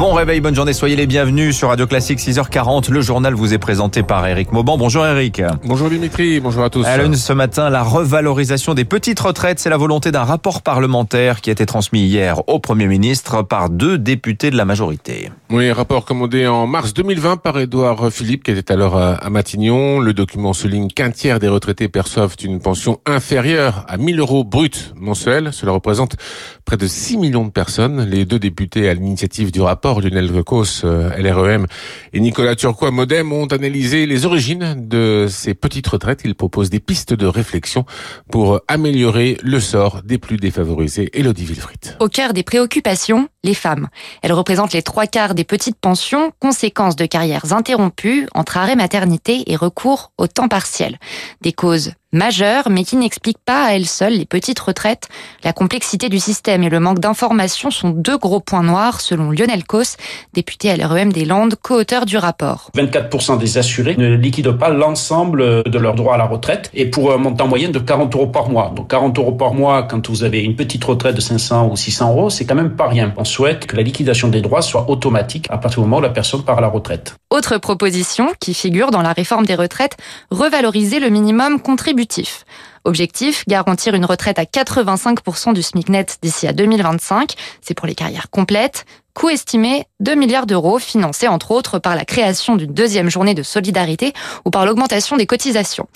Bon réveil, bonne journée, soyez les bienvenus sur Radio Classique 6h40. Le journal vous est présenté par Eric Mauban. Bonjour Eric. Bonjour Dimitri, bonjour à tous. À l'une ce matin, la revalorisation des petites retraites, c'est la volonté d'un rapport parlementaire qui a été transmis hier au Premier ministre par deux députés de la majorité. Oui, rapport commandé en mars 2020 par Édouard Philippe qui était alors à Matignon. Le document souligne qu'un tiers des retraités perçoivent une pension inférieure à 1000 euros brut mensuels. Cela représente près de 6 millions de personnes. Les deux députés à l'initiative du rapport Lionel Vecos, euh, LREM, et Nicolas Turquois, Modem, ont analysé les origines de ces petites retraites. Ils proposent des pistes de réflexion pour améliorer le sort des plus défavorisés. Elodie Villefrit. Au cœur des préoccupations, les femmes. Elles représentent les trois quarts des petites pensions, conséquence de carrières interrompues entre arrêt maternité et recours au temps partiel. Des causes majeure, mais qui n'explique pas à elle seule les petites retraites. La complexité du système et le manque d'informations sont deux gros points noirs, selon Lionel Cos, député à l'REM des Landes, co-auteur du rapport. 24% des assurés ne liquident pas l'ensemble de leurs droits à la retraite, et pour un montant moyen de 40 euros par mois. Donc 40 euros par mois, quand vous avez une petite retraite de 500 ou 600 euros, c'est quand même pas rien. On souhaite que la liquidation des droits soit automatique à partir du moment où la personne part à la retraite. Autre proposition qui figure dans la réforme des retraites, revaloriser le minimum contributif. Objectif, garantir une retraite à 85% du SMIC net d'ici à 2025. C'est pour les carrières complètes. Coût estimé 2 milliards d'euros, financé entre autres par la création d'une deuxième journée de solidarité ou par l'augmentation des cotisations.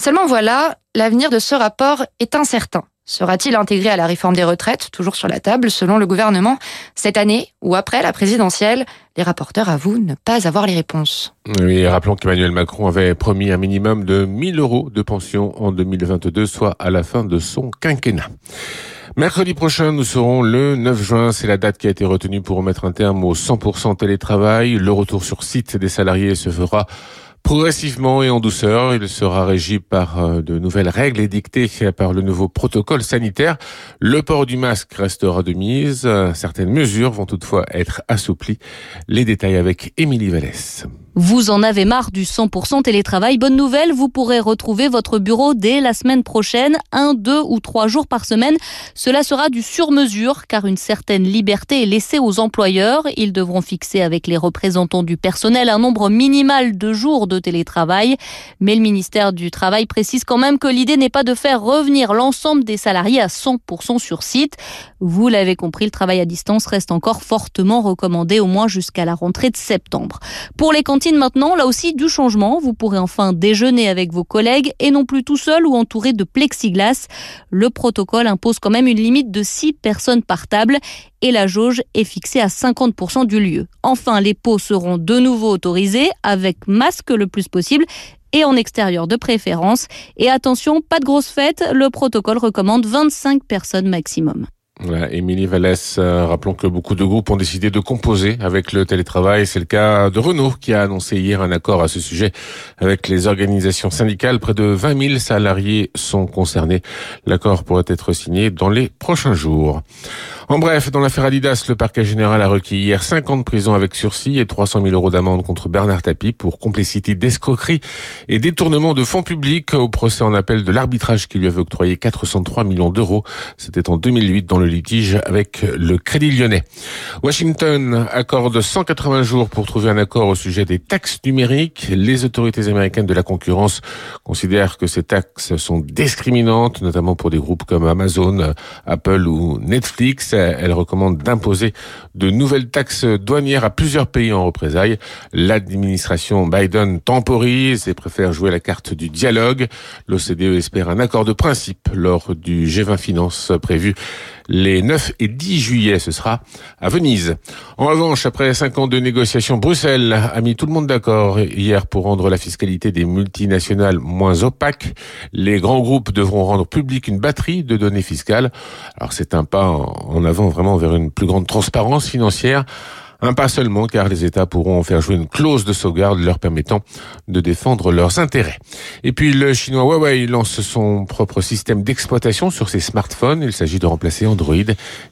Seulement voilà, l'avenir de ce rapport est incertain. Sera-t-il intégré à la réforme des retraites, toujours sur la table, selon le gouvernement, cette année ou après la présidentielle? Les rapporteurs avouent ne pas avoir les réponses. Oui, rappelons qu'Emmanuel Macron avait promis un minimum de 1000 euros de pension en 2022, soit à la fin de son quinquennat. Mercredi prochain, nous serons le 9 juin. C'est la date qui a été retenue pour remettre un terme au 100% télétravail. Le retour sur site des salariés se fera Progressivement et en douceur, il sera régi par euh, de nouvelles règles édictées par le nouveau protocole sanitaire. Le port du masque restera de mise. Certaines mesures vont toutefois être assouplies. Les détails avec Émilie Vallès. Vous en avez marre du 100% télétravail. Bonne nouvelle, vous pourrez retrouver votre bureau dès la semaine prochaine, un, deux ou trois jours par semaine. Cela sera du sur-mesure car une certaine liberté est laissée aux employeurs. Ils devront fixer avec les représentants du personnel un nombre minimal de jours de télétravail. Mais le ministère du Travail précise quand même que l'idée n'est pas de faire revenir l'ensemble des salariés à 100% sur site. Vous l'avez compris, le travail à distance reste encore fortement recommandé au moins jusqu'à la rentrée de septembre. Pour les cantines maintenant, là aussi du changement. Vous pourrez enfin déjeuner avec vos collègues et non plus tout seul ou entouré de plexiglas. Le protocole impose quand même une limite de 6 personnes par table et la jauge est fixée à 50% du lieu. Enfin, les pots seront de nouveau autorisés avec masque le plus possible et en extérieur de préférence. Et attention, pas de grosses fêtes, le protocole recommande 25 personnes maximum. Voilà, Émilie Vallès, euh, rappelons que beaucoup de groupes ont décidé de composer avec le télétravail. C'est le cas de Renault qui a annoncé hier un accord à ce sujet avec les organisations syndicales. Près de 20 000 salariés sont concernés. L'accord pourrait être signé dans les prochains jours. En bref, dans l'affaire Adidas, le parquet général a requis hier 5 ans de prison avec sursis et 300 000 euros d'amende contre Bernard Tapie pour complicité d'escroquerie et détournement de fonds publics au procès en appel de l'arbitrage qui lui avait octroyé 403 millions d'euros. C'était en 2008 dans le litige avec le Crédit Lyonnais. Washington accorde 180 jours pour trouver un accord au sujet des taxes numériques. Les autorités américaines de la concurrence considèrent que ces taxes sont discriminantes, notamment pour des groupes comme Amazon, Apple ou Netflix. Elle recommande d'imposer de nouvelles taxes douanières à plusieurs pays en représailles. L'administration Biden temporise et préfère jouer la carte du dialogue. L'OCDE espère un accord de principe lors du G20 Finance prévu les 9 et 10 juillet. Ce sera à Venise. En revanche, après cinq ans de négociations, Bruxelles a mis tout le monde d'accord hier pour rendre la fiscalité des multinationales moins opaque. Les grands groupes devront rendre public une batterie de données fiscales. Alors c'est un pas en avant vraiment vers une plus grande transparence financière. Un pas seulement car les États pourront faire jouer une clause de sauvegarde leur permettant de défendre leurs intérêts. Et puis le chinois Huawei lance son propre système d'exploitation sur ses smartphones. Il s'agit de remplacer Android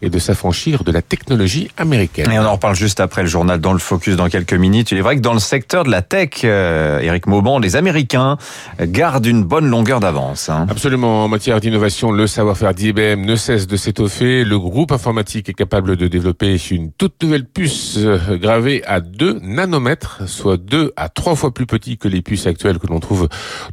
et de s'affranchir de la technologie américaine. Et on en reparle juste après le journal dans le focus dans quelques minutes. Il est vrai que dans le secteur de la tech, euh, Eric Mauban, les Américains gardent une bonne longueur d'avance. Hein. Absolument. En matière d'innovation, le savoir-faire d'IBM ne cesse de s'étoffer. Le groupe informatique est capable de développer une toute nouvelle puce euh, gravée à 2 nanomètres, soit 2 à 3 fois plus petit que les puces actuelles que l'on trouve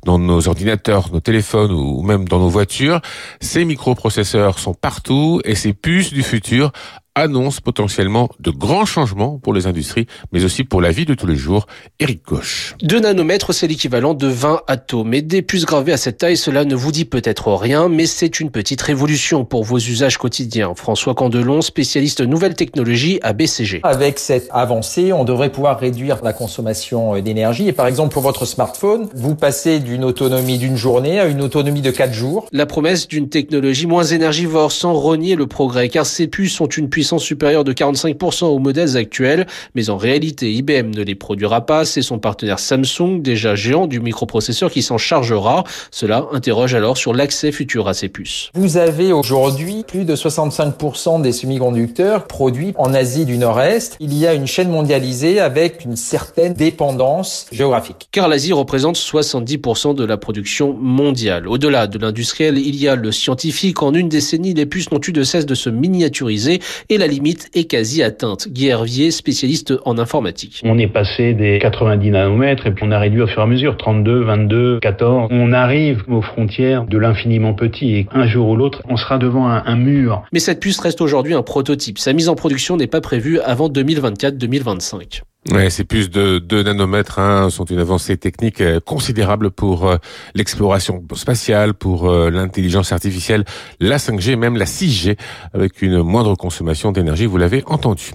dans nos ordinateurs, nos téléphones ou même dans nos voitures. Ces microprocesseurs sont partout et ces puces du futur annonce potentiellement de grands changements pour les industries, mais aussi pour la vie de tous les jours. Eric Koch. 2 nanomètres, c'est l'équivalent de 20 atomes. Et des puces gravées à cette taille, cela ne vous dit peut-être rien, mais c'est une petite révolution pour vos usages quotidiens. François Candelon, spécialiste nouvelles technologies à BCG. Avec cette avancée, on devrait pouvoir réduire la consommation d'énergie. Et par exemple, pour votre smartphone, vous passez d'une autonomie d'une journée à une autonomie de 4 jours. La promesse d'une technologie moins énergivore sans renier le progrès, car ces puces ont une puissance puissance supérieure de 45% aux modèles actuels, mais en réalité IBM ne les produira pas, c'est son partenaire Samsung, déjà géant du microprocesseur, qui s'en chargera. Cela interroge alors sur l'accès futur à ces puces. Vous avez aujourd'hui plus de 65% des semi-conducteurs produits en Asie du Nord-Est. Il y a une chaîne mondialisée avec une certaine dépendance géographique. Car l'Asie représente 70% de la production mondiale. Au-delà de l'industriel, il y a le scientifique. En une décennie, les puces n'ont eu de cesse de se miniaturiser et la limite est quasi atteinte. Guy Hervier, spécialiste en informatique. On est passé des 90 nanomètres et puis on a réduit au fur et à mesure, 32, 22, 14. On arrive aux frontières de l'infiniment petit et un jour ou l'autre, on sera devant un, un mur. Mais cette puce reste aujourd'hui un prototype. Sa mise en production n'est pas prévue avant 2024-2025. Ouais, ces puces de 2 nanomètres hein, sont une avancée technique euh, considérable pour euh, l'exploration spatiale, pour euh, l'intelligence artificielle, la 5G, même la 6G, avec une moindre consommation d'énergie, vous l'avez entendu.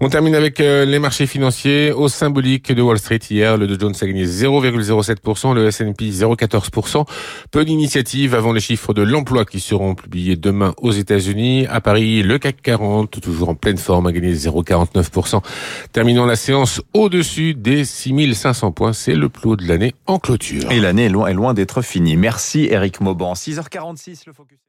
On termine avec les marchés financiers. Au symbolique de Wall Street, hier, le Dow Jones a gagné 0,07%, le S&P 0,14%. Peu d'initiatives avant les chiffres de l'emploi qui seront publiés demain aux États-Unis. À Paris, le CAC 40, toujours en pleine forme, a gagné 0,49%. Terminons la au-dessus des 6500 points. C'est le plus haut de l'année en clôture. Et l'année est loin, est loin d'être finie. Merci Eric Mauban. 6h46, le focus.